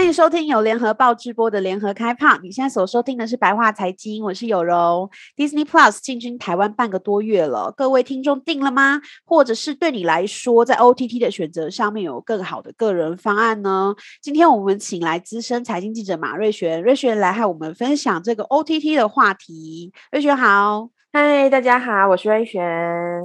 欢迎收听由联合报直播的联合开胖。你现在所收听的是白话财经，我是有容。Disney Plus 进军台湾半个多月了，各位听众订了吗？或者是对你来说，在 OTT 的选择上面有更好的个人方案呢？今天我们请来资深财经记者马瑞璇，瑞璇来和我们分享这个 OTT 的话题。瑞璇好。嗨，大家好，我是瑞璇。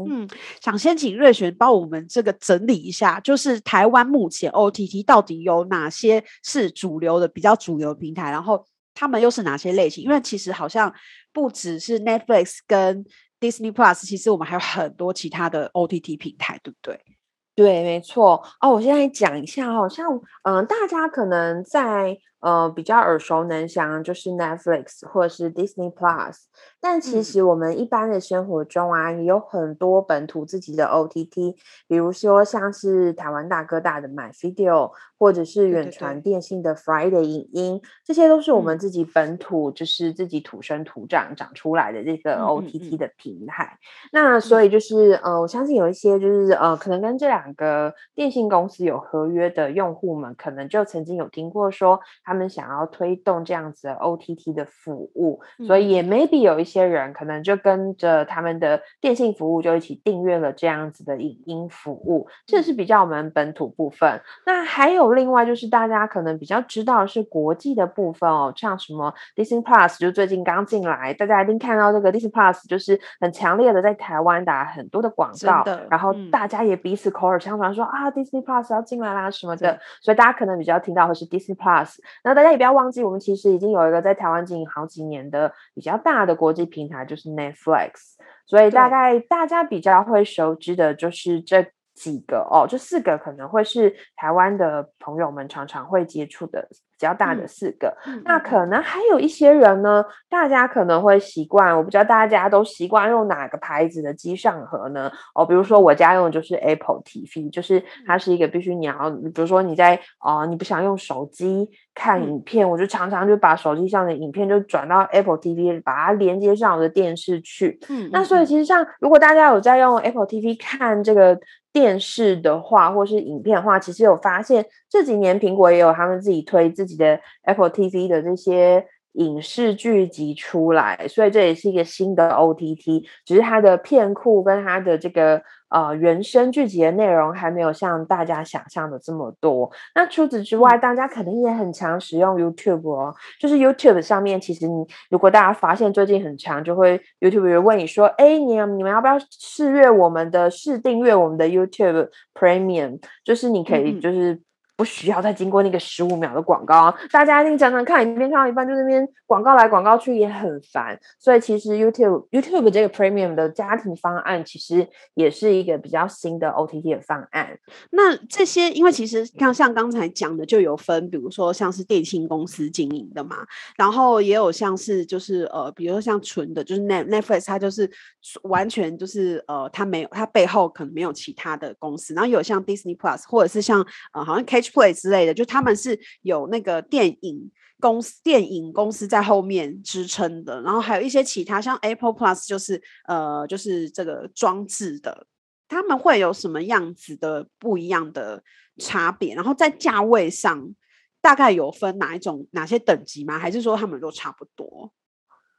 嗯，想先请瑞璇帮我们这个整理一下，就是台湾目前 OTT 到底有哪些是主流的、比较主流的平台，然后他们又是哪些类型？因为其实好像不只是 Netflix 跟 Disney Plus，其实我们还有很多其他的 OTT 平台，对不对？对，没错。哦，我现在讲一下哦，像嗯、呃，大家可能在。呃，比较耳熟能详就是 Netflix 或者是 Disney Plus，但其实我们一般的生活中啊，也有很多本土自己的 OTT，比如说像是台湾大哥大的 MyVideo，或者是远传电信的 Friday 影音，这些都是我们自己本土，就是自己土生土长长出来的这个 OTT 的平台。那所以就是呃，我相信有一些就是呃，可能跟这两个电信公司有合约的用户们，可能就曾经有听过说他。他们想要推动这样子的 OTT 的服务，嗯、所以也 maybe 有一些人可能就跟着他们的电信服务就一起订阅了这样子的影音服务，这是比较我们本土部分。那还有另外就是大家可能比较知道是国际的部分哦，像什么 Disney Plus 就最近刚进来，大家一定看到这个 Disney Plus 就是很强烈的在台湾打很多的广告，然后大家也彼此口耳相传说、嗯、啊 Disney Plus 要进来啦什么的，所以大家可能比较听到的是 Disney Plus。那大家也不要忘记，我们其实已经有一个在台湾经营好几年的比较大的国际平台，就是 Netflix。所以大概大家比较会熟知的就是这几个哦，这四个可能会是台湾的朋友们常常会接触的。比较大的四个，嗯、那可能还有一些人呢，大家可能会习惯，我不知道大家都习惯用哪个牌子的机上盒呢？哦，比如说我家用的就是 Apple TV，就是它是一个必须你要，比如说你在哦、呃，你不想用手机看影片，嗯、我就常常就把手机上的影片就转到 Apple TV，把它连接上我的电视去。嗯，那所以其实像如果大家有在用 Apple TV 看这个电视的话，或是影片的话，其实有发现这几年苹果也有他们自己推自己的 Apple TV 的这些影视剧集出来，所以这也是一个新的 OTT，只是它的片库跟它的这个。呃，原生剧集的内容还没有像大家想象的这么多。那除此之外，大家肯定也很常使用 YouTube 哦。就是 YouTube 上面，其实你如果大家发现最近很常，就会 YouTube 会问你说：“哎，你你们要不要试阅我们的试订阅我们的 YouTube Premium？” 就是你可以就是。不需要再经过那个十五秒的广告，大家一定常常看影片看到一半，就那边广告来广告去也很烦。所以其实 YouTube YouTube 这个 Premium 的家庭方案其实也是一个比较新的 OTT 的方案。那这些因为其实像像刚才讲的就有分，比如说像是电信公司经营的嘛，然后也有像是就是呃，比如说像纯的，就是 Net Netflix 它就是完全就是呃，它没有它背后可能没有其他的公司，然后有像 Disney Plus 或者是像呃，好像 Catch Play 之类的，就他们是有那个电影公司、电影公司在后面支撑的，然后还有一些其他像 Apple Plus，就是呃，就是这个装置的，他们会有什么样子的不一样的差别？然后在价位上大概有分哪一种、哪些等级吗？还是说他们都差不多？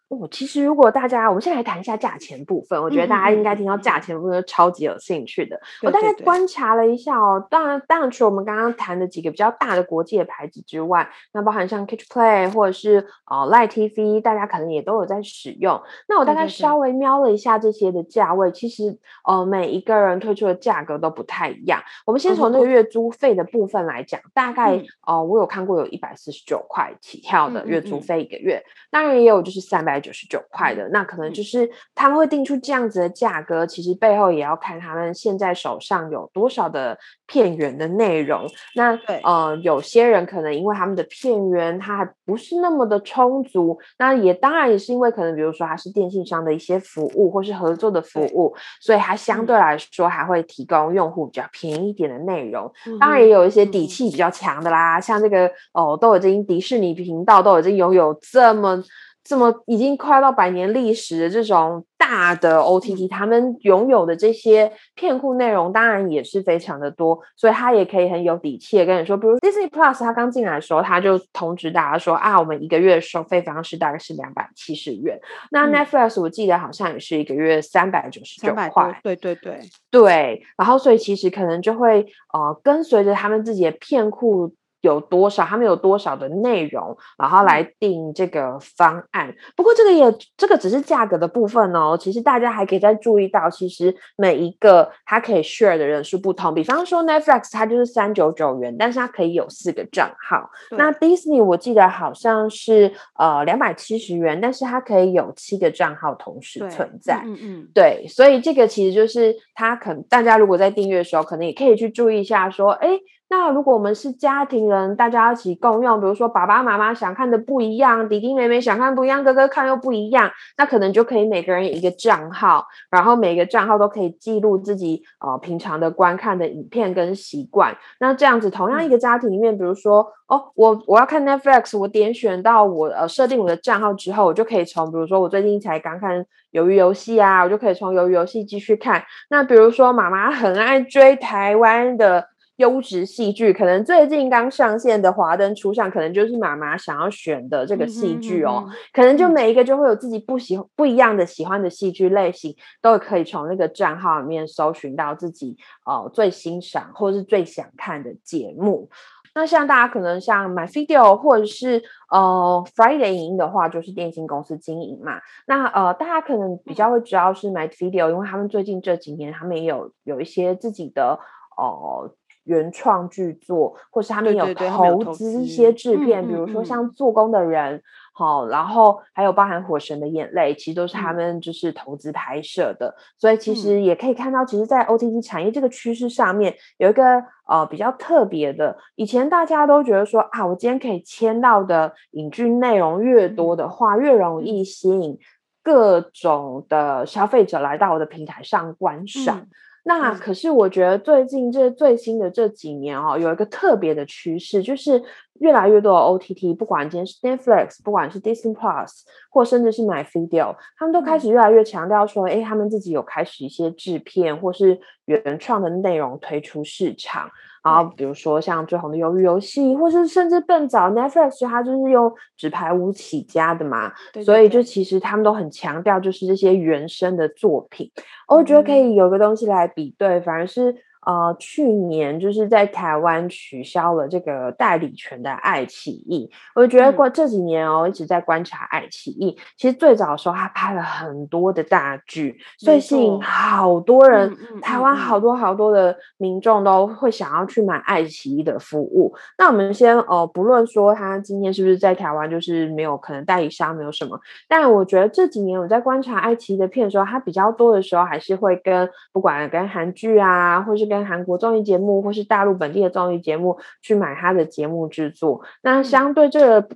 哦，其实如果大家，我们先来谈一下价钱部分。我觉得大家应该听到价钱部分超级有兴趣的。嗯、我大概观察了一下哦，当然，当然除了我们刚刚谈的几个比较大的国际的牌子之外，那包含像 Catch Play 或者是呃 Light TV，大家可能也都有在使用。那我大概稍微瞄了一下这些的价位，其实呃每一个人推出的价格都不太一样。我们先从那个月租费的部分来讲，嗯、大概呃我有看过有一百四十九块起跳的月租费一个月，当然也有就是三百。百九十九块的。那可能就是他们会定出这样子的价格，其实背后也要看他们现在手上有多少的片源的内容。那呃，有些人可能因为他们的片源它还不是那么的充足，那也当然也是因为可能比如说它是电信商的一些服务或是合作的服务，所以它相对来说还会提供用户比较便宜一点的内容。当然也有一些底气比较强的啦，像这个哦，都已经迪士尼频道都已经拥有这么。这么已经快到百年历史的这种大的 OTT，他们拥有的这些片库内容当然也是非常的多，所以他也可以很有底气的跟你说，比如 Disney Plus，他刚进来的时候他就通知大家说啊，我们一个月收费方式大概是两百七十元。那 Netflix 我记得好像也是一个月三百九十九块，对对对对。然后所以其实可能就会呃跟随着他们自己的片库。有多少？他们有多少的内容，然后来定这个方案。不过这个也，这个只是价格的部分哦。其实大家还可以再注意到，其实每一个它可以 share 的人数不同。比方说 Netflix，它就是三九九元，但是它可以有四个账号。那 Disney 我记得好像是呃两百七十元，但是它可以有七个账号同时存在。嗯嗯。对，所以这个其实就是它可能大家如果在订阅的时候，可能也可以去注意一下，说，哎。那如果我们是家庭人，大家一起共用，比如说爸爸妈妈想看的不一样，弟弟妹妹想看不一样，哥哥看又不一样，那可能就可以每个人有一个账号，然后每个账号都可以记录自己呃平常的观看的影片跟习惯。那这样子，同样一个家庭里面，比如说哦，我我要看 Netflix，我点选到我呃设定我的账号之后，我就可以从比如说我最近才刚看鱿鱼游戏啊，我就可以从鱿鱼游戏继续看。那比如说妈妈很爱追台湾的。优质戏剧，可能最近刚上线的《华灯初上》，可能就是妈妈想要选的这个戏剧哦。嗯、哼哼可能就每一个就会有自己不喜不一样的喜欢的戏剧类型，都可以从那个账号里面搜寻到自己呃最欣赏或是最想看的节目。那像大家可能像 MyVideo 或者是呃 Friday 影音的话，就是电信公司经营嘛。那呃大家可能比较会知道是 MyVideo，因为他们最近这几年他们也有有一些自己的哦。呃原创剧作，或是他们有投资一些制片，对对对，比如说像做工的人，好、然后还有包含《火神的眼泪》，其实都是他们就是投资拍摄的，嗯、所以其实也可以看到，其实，在 OTT 产业这个趋势上面，有一个呃比较特别的。以前大家都觉得说啊，我今天可以签到的影剧内容越多的话，越容易吸引各种的消费者来到我的平台上观赏。嗯那可是我觉得最近这最新的这几年哦，有一个特别的趋势，就是越来越多的 OTT，不管今天是 Netflix，不管是 Disney Plus，或甚至是 MyVideo，他们都开始越来越强调说，哎，他们自己有开始一些制片或是原创的内容推出市场。然后比如说像最红的《鱿鱼游戏》，或是甚至更早 Netflix，它就是用纸牌屋起家的嘛，对对对，所以就其实他们都很强调就是这些原生的作品。我觉得可以有个东西来比对，反而是。呃，去年就是在台湾取消了这个代理权的爱奇艺，我觉得过这几年哦，一直在观察爱奇艺。其实最早的时候，他拍了很多的大剧，所以吸引好多人，台湾好多好多的民众都会想要去买爱奇艺的服务。那我们先呃，不论说他今天是不是在台湾，就是没有可能代理商没有什么，但我觉得这几年我在观察爱奇艺的片的时候，他比较多的时候还是会跟不管跟韩剧啊，或是跟跟韩国综艺节目或是大陆本地的综艺节目去买他的节目制作，那相对这个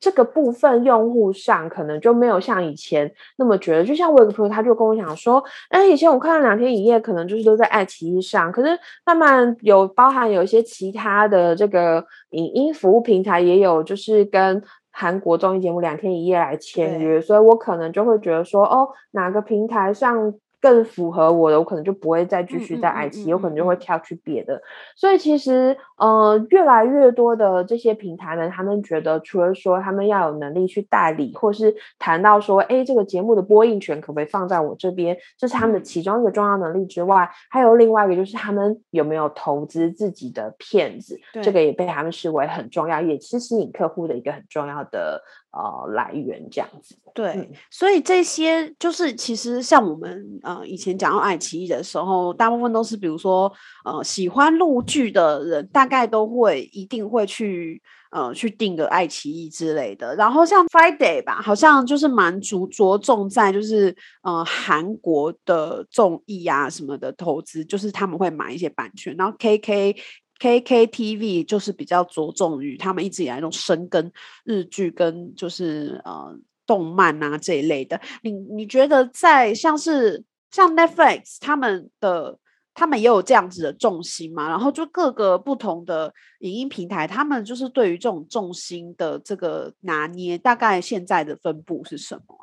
这个部分用户上可能就没有像以前那么觉得。就像我有个朋友，他就跟我讲说：“哎，以前我看了两天一夜，可能就是都在爱奇艺上，可是慢慢有包含有一些其他的这个影音服务平台也有，就是跟韩国综艺节目两天一夜来签约，所以我可能就会觉得说，哦，哪个平台上。”更符合我的，我可能就不会再继续在爱奇艺，有可能就会跳去别的。所以其实，呃，越来越多的这些平台呢，他们觉得除了说他们要有能力去代理，或是谈到说，哎，这个节目的播映权可不可以放在我这边，这是他们的其中一个重要能力之外，还有另外一个就是他们有没有投资自己的片子，这个也被他们视为很重要，也是吸引客户的一个很重要的。呃，来源这样子，对，嗯、所以这些就是其实像我们呃呃以前讲到爱奇艺的时候，大部分都是比如说呃喜欢录剧的人，大概都会一定会去呃去订个爱奇艺之类的。然后像 Friday 吧，好像就是蛮着着重在就是呃韩国的综艺啊什么的投资，就是他们会买一些版权。然后 KK KKTV 就是比较着重于他们一直以来那种深耕日剧跟就是呃。动漫啊这一类的，你你觉得在像是像 Netflix 他们的他们也有这样子的重心嘛？然后就各个不同的影音平台，他们就是对于这种重心的这个拿捏，大概现在的分布是什么？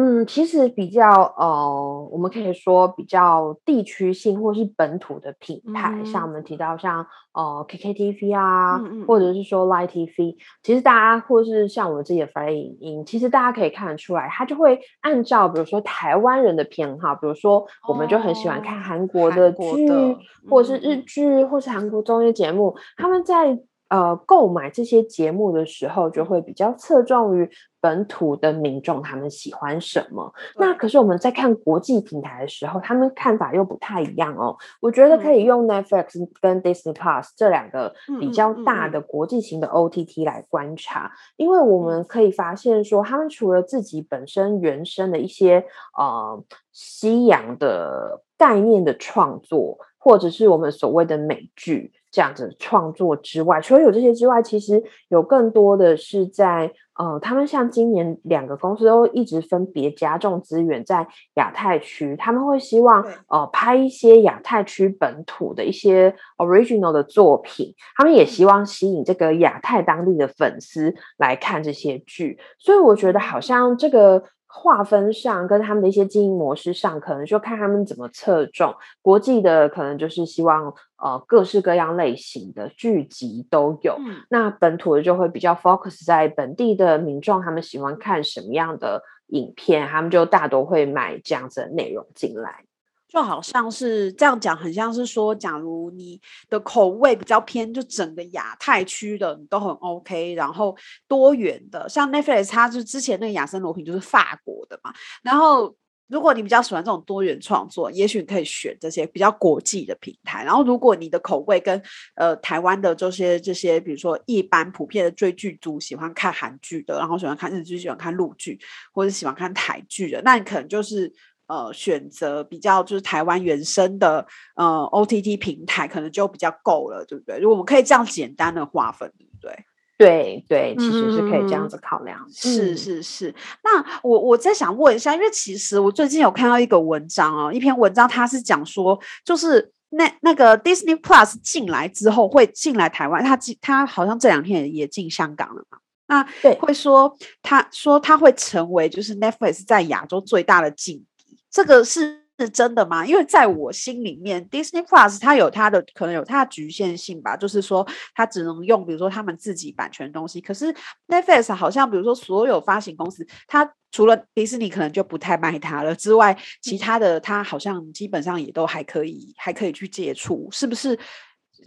嗯，其实比较呃，我们可以说比较地区性或是本土的品牌，嗯、像我们提到像呃 KKTV 啊，嗯嗯或者是说 Light TV，其实大家或是像我们自己的 Friday 影音，其实大家可以看得出来，它就会按照比如说台湾人的偏好，比如说我们就很喜欢看韩国的剧，哦、或者是日剧，嗯、或是韩国综艺节目，他们在。呃，购买这些节目的时候，就会比较侧重于本土的民众他们喜欢什么。那可是我们在看国际平台的时候，他们看法又不太一样哦。我觉得可以用 Netflix 跟 Disney Plus 这两个比较大的国际型的 OTT 来观察，因为我们可以发现说，他们除了自己本身原生的一些呃西洋的概念的创作，或者是我们所谓的美剧。这样子创作之外，除了有这些之外，其实有更多的是在呃，他们像今年两个公司都一直分别加重资源在亚太区，他们会希望呃拍一些亚太区本土的一些 original 的作品，他们也希望吸引这个亚太当地的粉丝来看这些剧，所以我觉得好像这个。划分上跟他们的一些经营模式上，可能就看他们怎么侧重。国际的可能就是希望呃各式各样类型的剧集都有，嗯、那本土的就会比较 focus 在本地的民众，他们喜欢看什么样的影片，他们就大多会买这样子的内容进来。就好像是这样讲，很像是说，假如你的口味比较偏，就整个亚太区的你都很 OK，然后多元的，像 Netflix，它就之前那个亚森罗品就是法国的嘛。然后如果你比较喜欢这种多元创作，也许你可以选这些比较国际的平台。然后如果你的口味跟呃台湾的这些这些，比如说一般普遍的追剧族喜欢看韩剧的，然后喜欢看日剧、喜欢看陆剧，或者喜欢看台剧的，那你可能就是。呃，选择比较就是台湾原生的呃 OTT 平台，可能就比较够了，对不对？如果我们可以这样简单的划分，对不对？对对，其实是可以这样子考量。嗯、是是是。那我我再想问一下，因为其实我最近有看到一个文章哦，一篇文章，它是讲说，就是那那个 Disney Plus 进来之后会进来台湾，它进它好像这两天也进香港了嘛？那对，会说他说他会成为就是 Netflix 在亚洲最大的竞。这个是是真的吗？因为在我心里面，Disney Plus 它有它的可能有它的局限性吧，就是说它只能用比如说他们自己版权东西。可是 Netflix 好像比如说所有发行公司，它除了迪士尼可能就不太卖它了之外，其他的它好像基本上也都还可以，还可以去接触，是不是？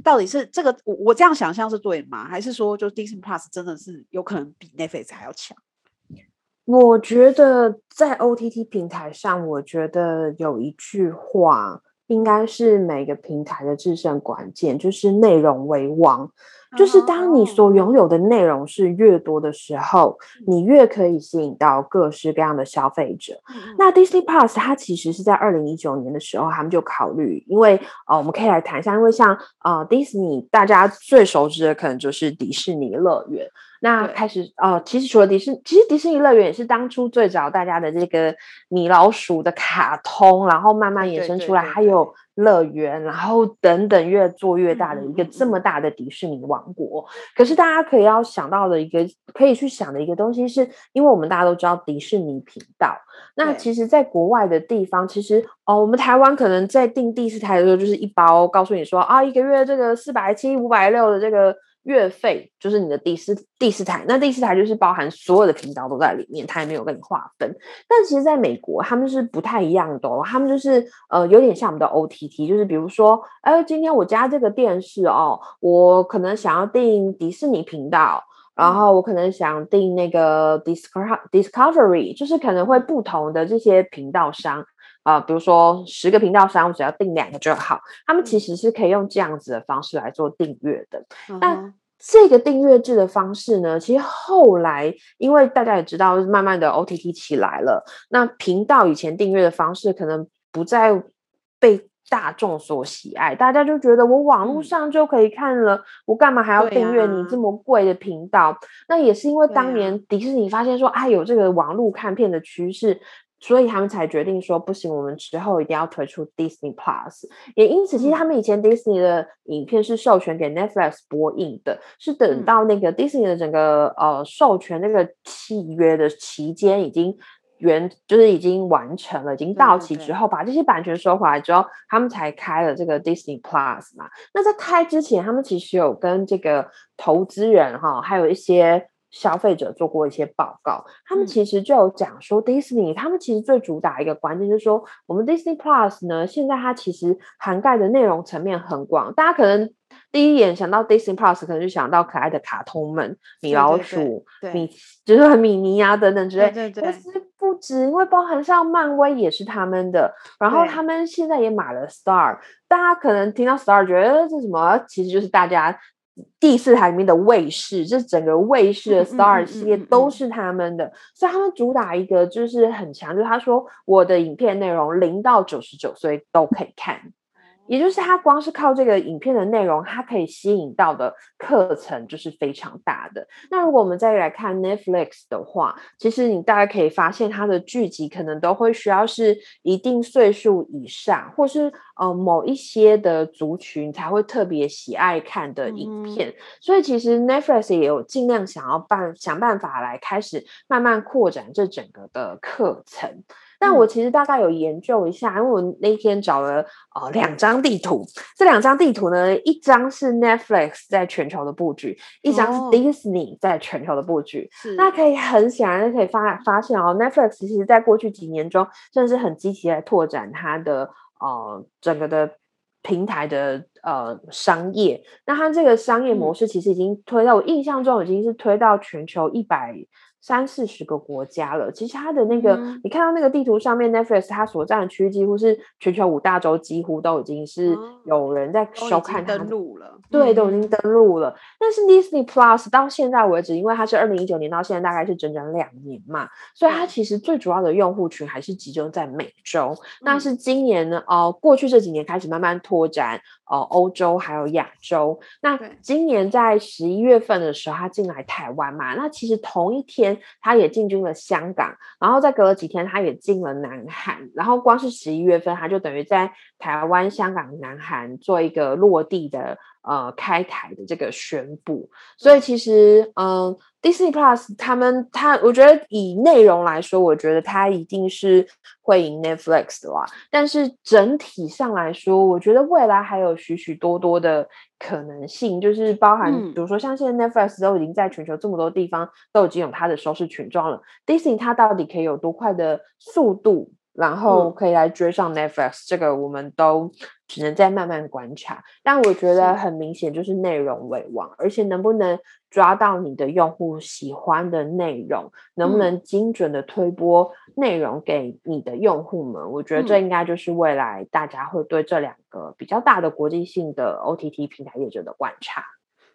到底是这个我我这样想象是对吗？还是说就 Disney Plus 真的是有可能比 Netflix 还要强？我觉得在 OTT 平台上，我觉得有一句话，应该是每个平台的制胜关键，就是内容为王。就是当你所拥有的内容是越多的时候，你越可以吸引到各式各样的消费者。那 Disney Plus 它其实是在二零一九年的时候，他们就考虑，因为呃，我们可以来谈一下，因为像呃 Disney，大家最熟知的可能就是迪士尼乐园。那开始对哦，其实除了迪士尼，其实迪士尼乐园也是当初最早大家的这个米老鼠的卡通，然后慢慢衍生出来，还有乐园，然后等等越做越大的一个这么大的迪士尼王国。嗯、可是大家可以要想到的一个可以去想的一个东西是，因为我们大家都知道迪士尼频道，那其实在国外的地方，其实哦，我们台湾可能在订第四台的时候，就是一包告诉你说啊，一个月这个四百七五百六的这个。月费就是你的第四第四台，那第四台就是包含所有的频道都在里面，它也没有跟你划分。但其实，在美国，他们是不太一样的哦，他们就是呃，有点像我们的 OTT，就是比如说，哎，今天我家这个电视哦，我可能想要订迪士尼频道，然后我可能想订那个 Discover Discovery，就是可能会不同的这些频道商。啊、呃，比如说十个频道商，我只要订两个就好。他们其实是可以用这样子的方式来做订阅的。那、嗯、这个订阅制的方式呢，其实后来因为大家也知道，慢慢的 OTT 起来了，那频道以前订阅的方式可能不再被。大众所喜爱，大家就觉得我网络上就可以看了，嗯、我干嘛还要订阅你这么贵的频道？啊、那也是因为当年迪士尼发现说，哎、啊，有这个网络看片的趋势，所以他们才决定说，不行，我们之后一定要推出 Disney Plus。也因此，其实他们以前 Disney 的影片是授权给 Netflix 播映的，是等到那个 Disney 的整个呃授权那个契约的期间已经。原就是已经完成了，已经到期之后，把这些版权收回来之后，他们才开了这个 Disney Plus 嘛。那在开之前，他们其实有跟这个投资人哈，还有一些消费者做过一些报告。他们其实就有讲说，Disney 他们其实最主打一个观念就是说，我们 Disney Plus 呢，现在它其实涵盖的内容层面很广，大家可能。第一眼想到 Disney Plus，可能就想到可爱的卡通们，米老鼠、对对对米，就是很米妮啊等等之类。对对对。但是不止，因为包含上漫威也是他们的，然后他们现在也买了 Star。大家可能听到 Star 觉得这什么？其实就是大家第四台里面的卫视，这整个卫视的 Star 系列都是他们的，嗯嗯嗯嗯嗯，所以他们主打一个就是很强，就是他说我的影片内容零到九十九岁都可以看。也就是它光是靠这个影片的内容，它可以吸引到的课程就是非常大的。那如果我们再来看 Netflix 的话，其实你大概可以发现它的剧集可能都会需要是一定岁数以上，或是呃某一些的族群才会特别喜爱看的影片。嗯、所以其实 Netflix 也有尽量想要办想办法来开始慢慢扩展这整个的课程。但我其实大概有研究一下，因为我那天找了呃两张地图，这两张地图呢，一张是 Netflix 在全球的布局，一张是 Disney 在全球的布局。那可以很显然可以发发现哦，Netflix 其实在过去几年中，真的是很积极来拓展它的呃整个的平台的呃商业。那它这个商业模式其实已经推到、嗯、我印象中已经是推到全球一百。三四十个国家了，其实它的那个，嗯、你看到那个地图上面，Netflix 它所占的区域几乎是全球五大洲，几乎都已经是有人在收看它。登录了，对，都已经登录了。嗯、但是 Disney Plus 到现在为止，因为它是二零一九年到现在大概是整整两年嘛，所以它其实最主要的用户群还是集中在美洲。嗯、那是今年呢，哦、呃，过去这几年开始慢慢拓展，哦、呃，欧洲还有亚洲。那今年在十一月份的时候，他进来台湾嘛，那其实同一天。他也进军了香港，然后再隔了几天，他也进了南韩，然后光是十一月份，他就等于在台湾、香港、南韩做一个落地的呃开台的这个宣布。所以其实，嗯、呃，Disney Plus 他们他，我觉得以内容来说，我觉得他一定是会赢 Netflix 的啦。但是整体上来说，我觉得未来还有许许多多的。可能性就是包含，比如说像现在 Netflix 都已经在全球这么多地方都已经有它的收视群状了，Disney 它到底可以有多快的速度，然后可以来追上 Netflix，这个我们都只能再慢慢观察。但我觉得很明显就是内容为王，而且能不能抓到你的用户喜欢的内容，能不能精准的推播内容给你的用户们，嗯、我觉得这应该就是未来大家会对这两个比较大的国际性的 OTT 平台业者的观察。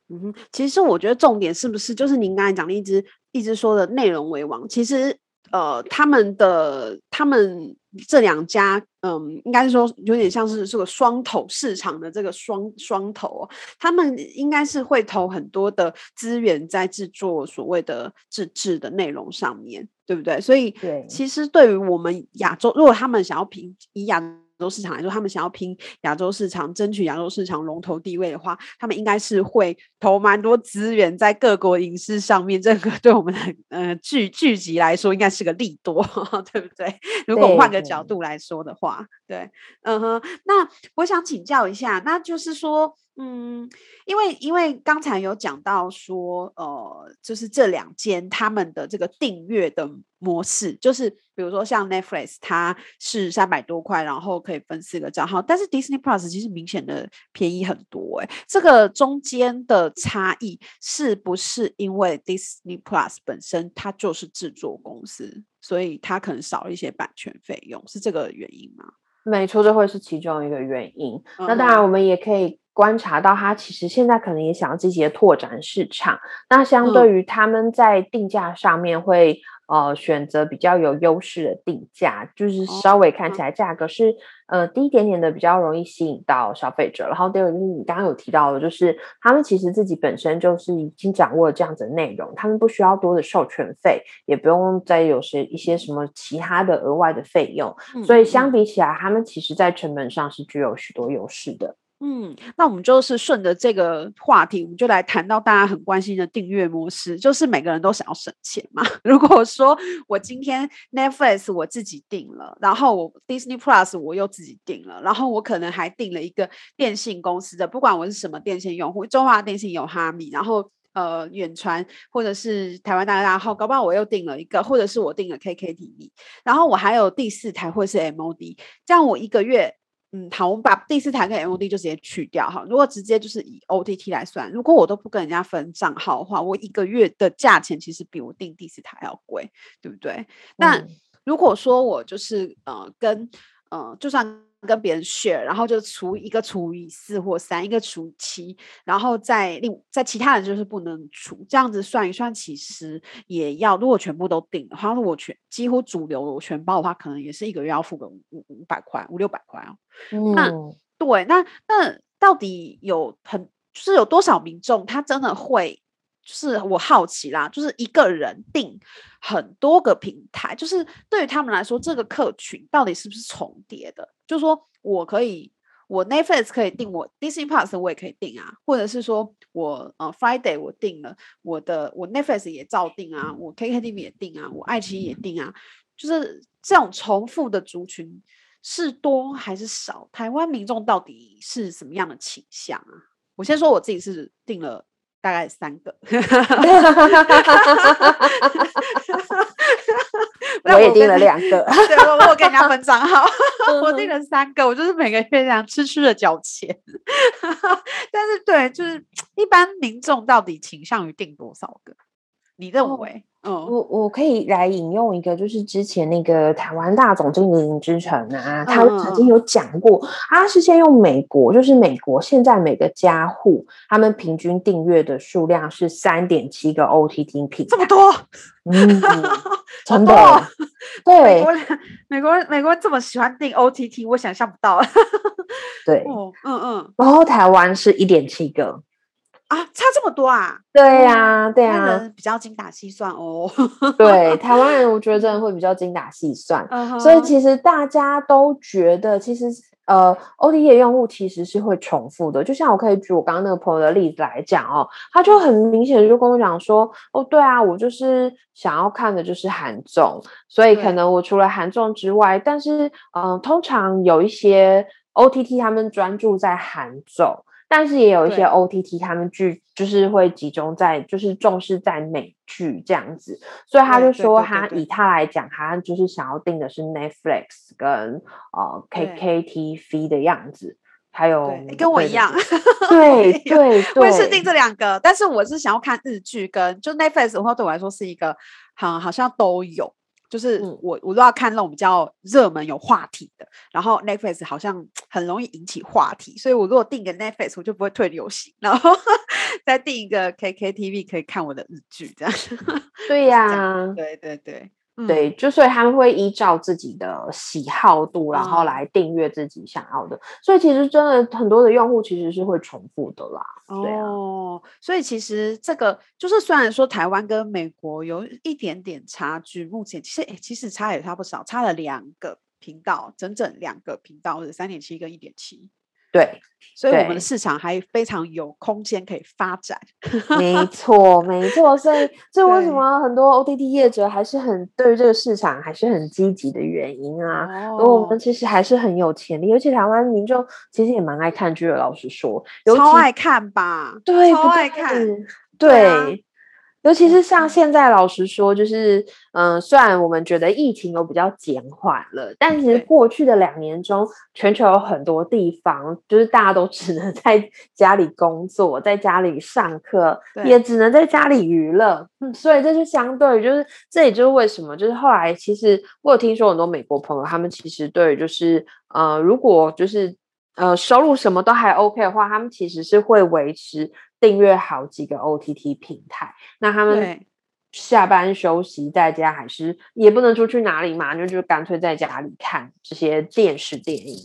嗯哼，其实我觉得重点是不是就是您刚才讲的一直一直说的内容为王？其实呃，他们的他们。这两家，嗯，应该是说有点像是这个双头市场的这个双双头哦，他们应该是会投很多的资源在制作所谓的自制的内容上面，对不对？所以，对，其实对于我们亚洲，如果他们想要平以亚。亚洲市场来说，他们想要拼亚洲市场，争取亚洲市场龙头地位的话，他们应该是会投蛮多资源在各国影视上面。这个对我们的呃剧剧集来说，应该是个利多，对不对？如果换个角度来说的话，对，对，嗯哼。那我想请教一下，那就是说，嗯，因为因为刚才有讲到说，呃，就是这两间他们的这个订阅的模式，就是比如说像 Netflix，它是三百多块，然后可以分四个账号，但是 Disney Plus 其实明显的便宜很多，欸，哎，这个中间的差异是不是因为 Disney Plus 本身它就是制作公司，所以它可能少一些版权费用，是这个原因吗？没错，这会是其中一个原因。嗯、那当然，我们也可以。观察到，他其实现在可能也想要积极的拓展市场。那相对于他们在定价上面会、嗯、呃选择比较有优势的定价，就是稍微看起来价格是、哦、呃低一点点的，比较容易吸引到消费者。然后第二个就是你刚刚有提到的，就是他们其实自己本身就是已经掌握了这样子的内容，他们不需要多的授权费，也不用再有些一些什么其他的额外的费用。嗯、所以相比起来，他们其实在成本上是具有许多优势的。嗯，那我们就是顺着这个话题，我们就来谈到大家很关心的订阅模式，就是每个人都想要省钱嘛。如果说我今天 Netflix 我自己订了，然后我 Disney Plus 我又自己订了，然后我可能还订了一个电信公司的，不管我是什么电信用户，中华电信有哈密，然后呃远传或者是台湾大哥大号，搞不好我又订了一个，或者是我订了 KKTV，然后我还有第四台或是 MOD，这样我一个月。嗯，好，我们把第四台跟 MOD 就直接去掉哈。如果直接就是以 OTT 来算，如果我都不跟人家分账号的话，我一个月的价钱其实比我订第四台要贵，对不对？嗯、那如果说我就是呃跟呃，就算。跟别人 share，然后就除一个除以四或三，一个除以七，然后再另在其他人就是不能除，这样子算一算，其实也要如果全部都订的话，如果全几乎主流的我全包的话，可能也是一个月要付个五五百块，五六百块哦。嗯、那对，那那到底有很就是有多少民众他真的会？就是我好奇啦，就是一个人订很多个平台，就是对于他们来说，这个客群到底是不是重叠的？就是说我可以，我 Netflix 可以订，我 Disney Plus 我也可以订啊，或者是说我呃 Friday 我订了，我的我 Netflix 也照订啊，我 KKTV 也订啊，我爱奇艺也订啊，就是这种重复的族群是多还是少？台湾民众到底是什么样的倾向啊？我先说我自己是订了。大概三个，我也订了两个，对，我我给人家分账号，我订了三个，我就是每个月这样吃吃的交钱，但是对，就是一般民众到底倾向于订多少个？你认为？哦我我可以来引用一个，就是之前那个台湾大总经理林之诚啊，他曾经有。讲过，他是先用美国，就是美国现在每个家户他们平均订阅的数量是三点七个 OTT 平台，这么多，嗯，真的，对，美国人，美国人，美国人这么喜欢订 OTT，我想象不到，对，嗯嗯，然后台湾是一点七个。啊，差这么多啊！对呀、啊，对呀、啊，比较精打细算哦。对，台湾人我觉得真的会比较精打细算，所以其实大家都觉得，其实呃，OTT 的用户其实是会重复的。就像我可以举我刚刚那个朋友的例子来讲哦，他就很明显就跟我讲说，哦，对啊，我就是想要看的就是韩综，所以可能我除了韩综之外，但是嗯、呃，通常有一些 OTT 他们专注在韩综。但是也有一些 OTT，他们剧就是会集中在，就是重视在美剧这样子，所以他就说他以。他来讲，他就是想要定的是 Netflix 跟呃 KKTV 的样子，还有跟我 一样，对对，我也是定这两个，但是我是想要看日剧跟就 Netflix 的话，对我来说是一个好好像都有。就是我，我都要看那种比较热门、有话题的。然后 Netflix 好像 很容易引起话题，所以我如果订个 Netflix，我就不会退流行。然后 再订一个 KKTV，可以看我的日剧，这样。对呀、啊，对对对。对，就所以他们会依照自己的喜好度，然后来订阅自己想要的。嗯、所以其实真的很多的用户其实是会重复的啦。哦，所以其实这个就是虽然说台湾跟美国有一点点差距，目前其实诶其实差也差不少，差了两个频道，整整两个频道，或者三点七跟一点七。对。所以我们的市场还非常有空间可以发展。没错，没错。所以这为什么很多 OTT 业者还是很对于这个市场还是很积极的原因啊？我们其实还是很有潜力，而且台湾民众其实也蛮爱看剧的。老实说，超爱看吧？对，超爱看。对。尤其是像现在，老实说，就是嗯、呃，虽然我们觉得疫情有比较减缓了，但其实过去的两年中，全球有很多地方，就是大家都 只能在家里工作，在家里上课，也只能在家里娱乐。嗯，所以这就相对，就是这也就是为什么，就是后来其实我有听说很多美国朋友，他们其实对就是呃，如果就是呃收入什么都还 OK 的话，他们其实是会维持。订阅好几个 OTT 平台，那他们下班休息在家，还是也不能出去哪里嘛，就就干脆在家里看这些电视电影。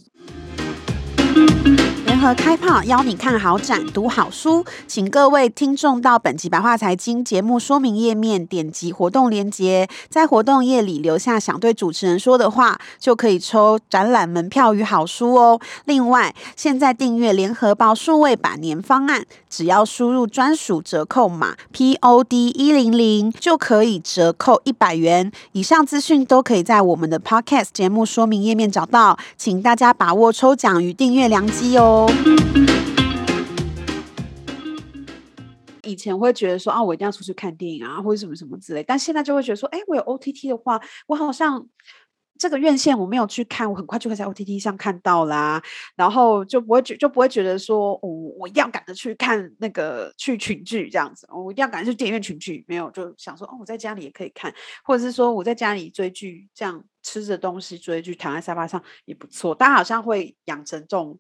和开炮邀你看好展、读好书，请各位听众到本集白话财经节目说明页面点击活动链接，在活动页里留下想对主持人说的话，就可以抽展览门票与好书哦。另外，现在订阅联合报数位版年方案，只要输入专属折扣码 POD 一零零，就可以折扣一百元。以上资讯都可以在我们的 Podcast 节目说明页面找到，请大家把握抽奖与订阅良机哦。以前会觉得说啊，我一定要出去看电影啊，或者什么什么之类，但现在就会觉得说，哎，我有 OTT 的话，我好像这个院线我没有去看，我很快就会在 OTT 上看到啦，然后就不会觉就不会觉得说，哦，我一定要赶着去看那个去群聚这样子，我一定要赶着去电影院群聚，没有就想说，哦，我在家里也可以看，或者是说我在家里追剧，这样吃着东西追剧，躺在沙发上也不错，大家好像会养成这种。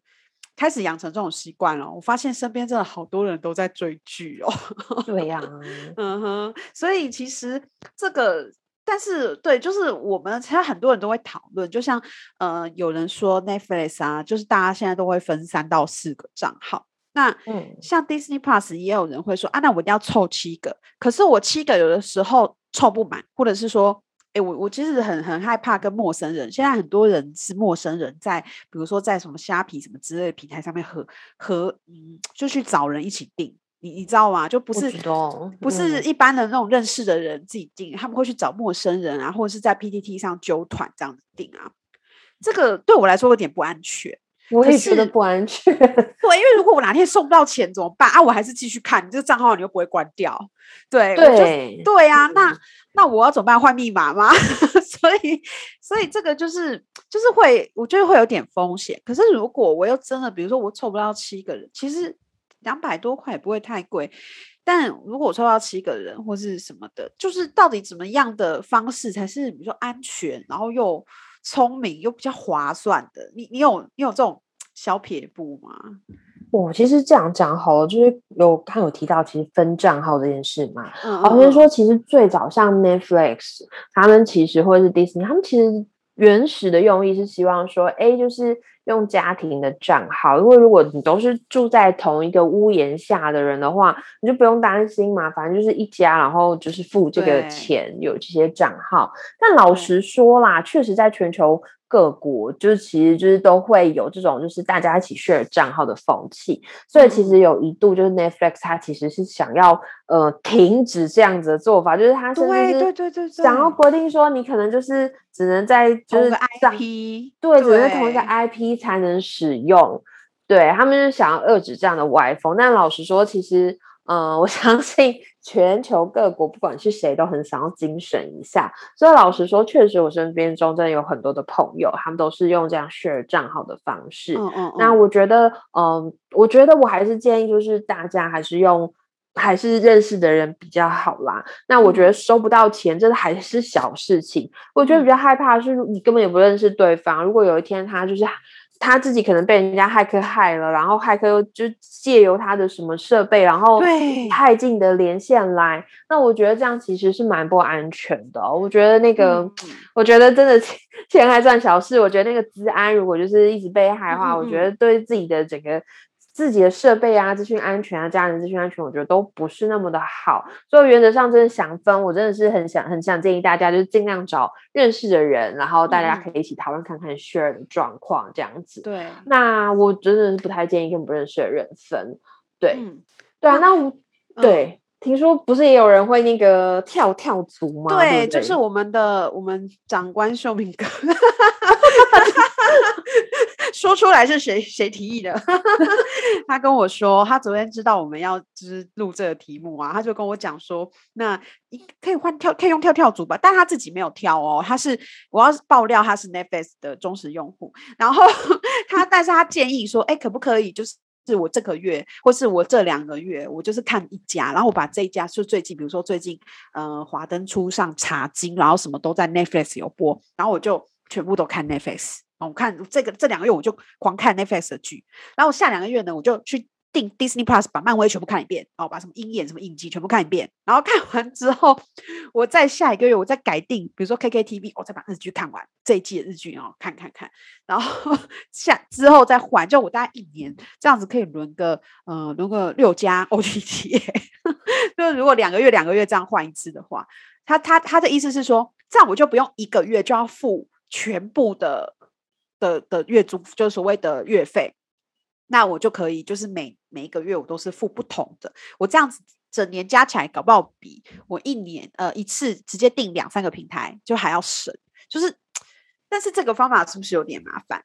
开始养成这种习惯了，我发现身边真的好多人都在追剧哦。对呀、啊，嗯哼，所以其实这个，但是对，就是我们其实很多人都会讨论，就像呃，有人说 Netflix 啊，就是大家现在都会分三到四个账号。那嗯，像 Disney Plus 也有人会说啊，那我一定要凑七个，可是我七个有的时候凑不满，或者是说。哎，我我其实很很害怕跟陌生人。现在很多人是陌生人在，在比如说在什么虾皮什么之类的平台上面和和嗯，就去找人一起订。你你知道吗？就不是不，不是一般的那种认识的人自己订，嗯，他们会去找陌生人啊，或者是在 PTT 上揪团这样子订啊。这个对我来说有点不安全。我也觉得不安全。对，因为如果我哪天收不到钱怎么办啊？我还是继续看，你这个账号你又不会关掉。对对对呀，那那我要怎么办？换密码吗？所以所以这个就是就是会，我觉得会有点风险。可是如果我又真的，比如说我凑不到七个人，其实两百多块也不会太贵。但如果我抽到七个人或是什么的，就是到底怎么样的方式才是比如说安全，然后又。聪明又比较划算的，你你有你有这种小撇步吗？我其实这样讲好了，就是有刚有提到其实分账号这件事嘛。嗯，好像说其实最早像 Netflix，他们其实或者是 Disney，他们其实原始的用意是希望说，哎，就是。用家庭的账号，因为如果你都是住在同一个屋檐下的人的话，你就不用担心嘛，反正就是一家，然后就是付这个钱，有这些账号。但老实说啦，确实在全球。各国就是其实就是都会有这种就是大家一起 share 账号的风气，所以其实有一度就是 Netflix 它其实是想要呃停止这样子的做法，就是它甚至是对对对想要规定说你可能就是只能在就是 IP 对，只能在同一个 IP 才能使用，对他们就是想要遏制这样的歪风。但老实说，其实。嗯，我相信全球各国不管是谁都很想要精神一下。所以老实说，确实我身边中真的有很多的朋友，他们都是用这样 share 账号的方式。嗯嗯，嗯。那我觉得，嗯，我觉得我还是建议，就是大家还是用还是认识的人比较好啦。那我觉得收不到钱，这还是小事情。我觉得比较害怕的是你根本也不认识对方，如果有一天他就是。他自己可能被人家骇客害了，然后骇客又就借由他的什么设备，然后骇进的连线来，那我觉得这样其实是蛮不安全的哦。我觉得那个，嗯、我觉得真的钱还 算小事，我觉得那个资安如果就是一直被害的话，嗯、我觉得对自己的整个自己的设备啊、资讯安全啊、家人资讯安全，我觉得都不是那么的好。所以原则上，真的想分，我真的是很想很想建议大家，就是尽量找认识的人，然后大家可以一起讨论看看 share 的状况这样子。对，那我真的是不太建议跟不认识的人分。对，嗯、对啊，那我、嗯、对。听说不是也有人会那个跳跳族吗？对，对对就是我们的我们长官秀明哥，说出来是谁谁提议的？他跟我说，他昨天知道我们要就是录这个题目啊，他就跟我讲说，那可以换跳，可以用跳跳族吧，但他自己没有跳哦，他是我要爆料他是 Netflix 的忠实用户，然后 他但是他建议说，哎，可不可以就是。是我这个月，或是我这两个月，我就是看一家，然后我把这一家就最近，比如说最近，呃，华灯初上茶金，然后什么都在 Netflix 有播，然后我就全部都看 Netflix。我看这个这两个月我就狂看 Netflix 的剧，然后下两个月呢，我就去。订 Disney Plus 把漫威全部看一遍，哦，把什么鹰眼什么影集全部看一遍，然后看完之后，我再下一个月我再改订，比如说 KKTV，我再把日剧看完这一季的日剧哦，看看看，然后 下之后再换，就我大概一年这样子可以轮个呃轮个六家 OTT，就如果两个月两个月这样换一次的话，他他他的意思是说，这样我就不用一个月就要付全部的的的月租，就是所谓的月费。那我就可以，就是每每一个月我都是付不同的，我这样子整年加起来，搞不好比我一年呃一次直接订两三个平台就还要省，就是，但是这个方法是不是有点麻烦？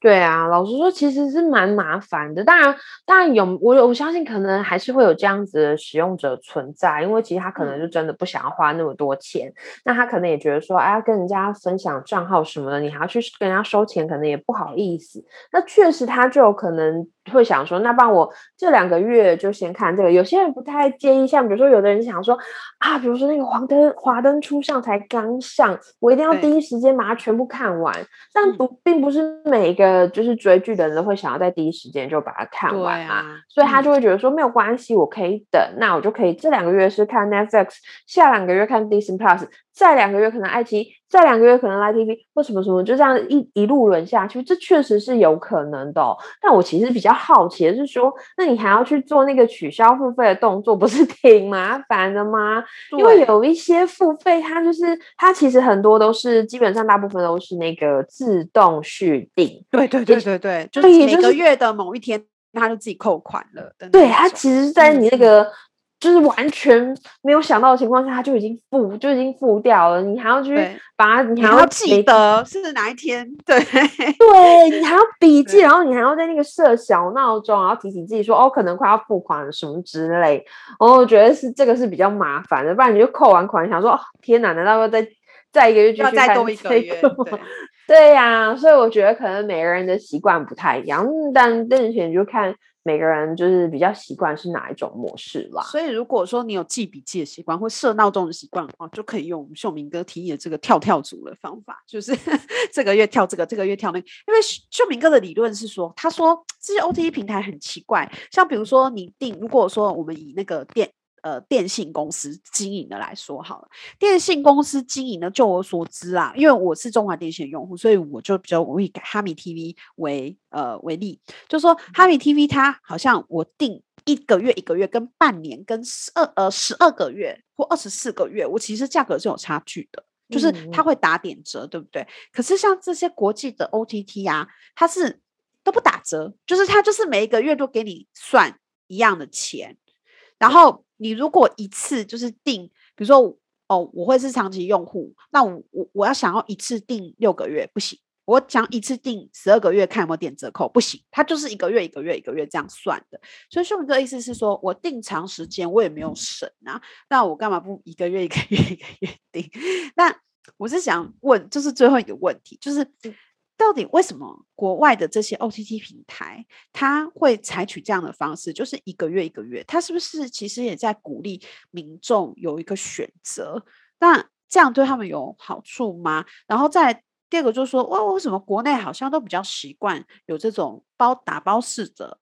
对啊，老实说，其实是蛮麻烦的。当然，当然有我，我相信可能还是会有这样子的使用者存在，因为其实他可能就真的不想要花那么多钱。嗯、那他可能也觉得说，哎，要跟人家分享账号什么的，你还要去跟人家收钱，可能也不好意思。那确实，他就有可能会想说，那帮我这两个月就先看这个。有些人不太介意，像比如说，有的人想说啊，比如说那个黄灯华灯初上才刚上，我一定要第一时间把它全部看完。但不，并不是每一个。呃，就是追剧的人都会想要在第一时间就把它看完嘛，啊、所以他就会觉得说没有关系，我可以等，嗯、那我就可以这两个月是看 Netflix，下两个月看 Disney Plus，再两个月可能爱奇艺，再两个月可能 Live TV 或什么什么，就这样一一路轮下去，这确实是有可能的、哦。但我其实比较好奇的是说，那你还要去做那个取消付费的动作，不是 挺麻烦的吗？因为有一些付费，它就是它其实很多都是基本上大部分都是那个自动续订。对对对对对，就是每个月的某一天，他就自己扣款了。对，他其实，在你那个。嗯就是完全没有想到的情况下，他就已经付就已经付掉了，你还要去把它，你还要，你还要记得是哪一天，对对，你还要 笔记，然后你还要在那个设小闹钟，然后提醒自己说哦，可能快要付款什么之类。然后我觉得是这个是比较麻烦的，不然你就扣完款想说哦，天哪，难道要再再一个月继续再多一个月？对呀、啊，所以我觉得可能每个人的习惯不太一样，但但是就看。每个人就是比较习惯是哪一种模式啦，所以如果说你有记笔记的习惯或设闹钟的习惯的话，就可以用我们秀明哥提议的这个跳跳组的方法，就是 这个月跳这个，这个月跳那个。因为秀明哥的理论是说，他说这些 OTT 平台很奇怪，像比如说你定，如果说我们以那个店。呃，电信公司经营的来说好了，电信公司经营的，就我所知啊，因为我是中华电信的用户，所以我就比较容易改哈米 TV 为呃为例，就说哈米 TV 它好像我订一个月一个月跟半年跟十二呃十二个月或二十四个月，我其实价格是有差距的，就是它会打点折，对不对？可是像这些国际的 OTT 啊，它是都不打折，就是它就是每一个月都给你算一样的钱，然后。你如果一次就是订，比如说哦，我会是长期用户，那我我我要想要一次订六个月不行，我想一次订十二个月看有没有点折扣不行，它就是一个月一个月一个月这样算的。所以秀明哥的意思是说，我定长时间我也没有省啊，那我干嘛不一个月一个月一个月定？那我是想问，就是最后一个问题，就是。到底为什么国外的这些 OTT 平台，它会采取这样的方式，就是一个月一个月？它是不是其实也在鼓励民众有一个选择？那这样对他们有好处吗？然后再第二个就是说，哇，为什么国内好像都比较习惯有这种包打包式的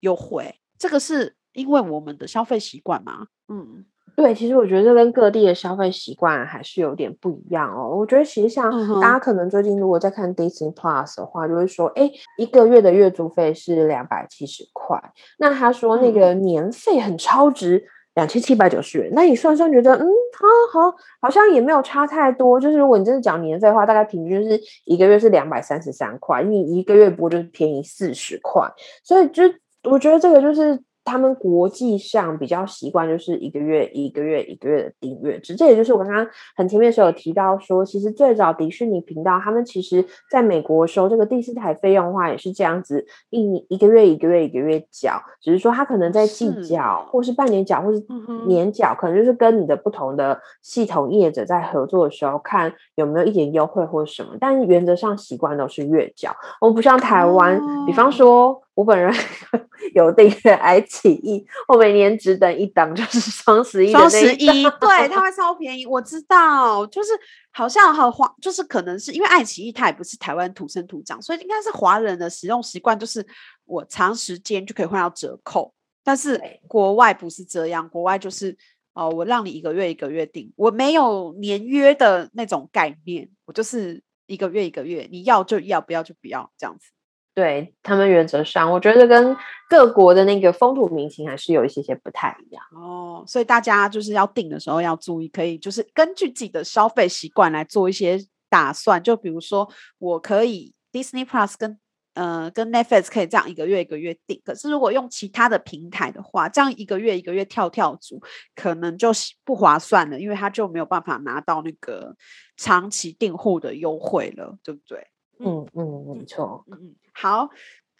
优惠？这个是因为我们的消费习惯吗？嗯。对，其实我觉得这跟各地的消费习惯还是有点不一样哦。我觉得其实像大家可能最近如果在看 Disney Plus 的话，就会说，哎，一个月的月租费是两百七十块。那他说那个年费很超值，两千七百九十元。那你算算觉得，嗯，好好，好像也没有差太多。就是如果你真的讲年费的话，大概平均是一个月是两百三十三块，你一个月不过就是便宜四十块。所以就我觉得这个就是。他们国际上比较习惯就是一个月一个月一个月的订阅制，这也就是我刚刚很前面的时候有提到说，其实最早迪士尼频道他们其实在美国收这个第四台费用的话也是这样子，一一个月一个月一个月缴，只是说他可能在季缴或是半年缴或是年缴，可能就是跟你的不同的系统业者在合作的时候看有没有一点优惠或者什么，但原则上习惯都是月缴，我不像台湾，比方说。我本人 有订阅爱奇艺，我每年只等一档，就是双十一。双十一，对，它会超便宜。我知道，就是好像和华，就是可能是因为爱奇艺它也不是台湾土生土长，所以应该是华人的使用习惯，就是我长时间就可以换到折扣。但是国外不是这样，国外就是哦、呃，我让你一个月一个月订，我没有年约的那种概念，我就是一个月一个月，你要就要，不要就不要，这样子。对他们原则上，我觉得跟各国的那个风土民情还是有一些些不太一样哦。所以大家就是要订的时候要注意，可以就是根据自己的消费习惯来做一些打算。就比如说，我可以 Disney Plus 跟呃跟 Netflix 可以这样一个月一个月订，可是如果用其他的平台的话，这样一个月一个月跳跳组，可能就不划算了，因为他就没有办法拿到那个长期订户的优惠了，对不对？嗯嗯，没错。嗯嗯，好，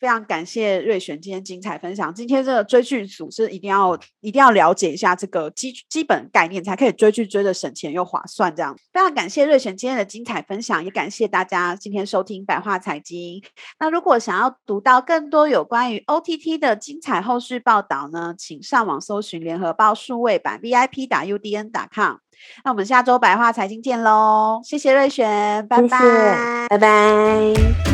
非常感谢瑞璇今天精彩分享。今天这个追剧组是一定要一定要了解一下这个基基本概念，才可以追剧追的省钱又划算。这样，非常感谢瑞璇今天的精彩分享，也感谢大家今天收听百话财经。那如果想要读到更多有关于 OTT 的精彩后续报道呢，请上网搜寻联合报数位版 VIP 打 UDN 打 com。那我们下周百话财经见喽！谢谢瑞璇，拜拜，谢谢，拜拜。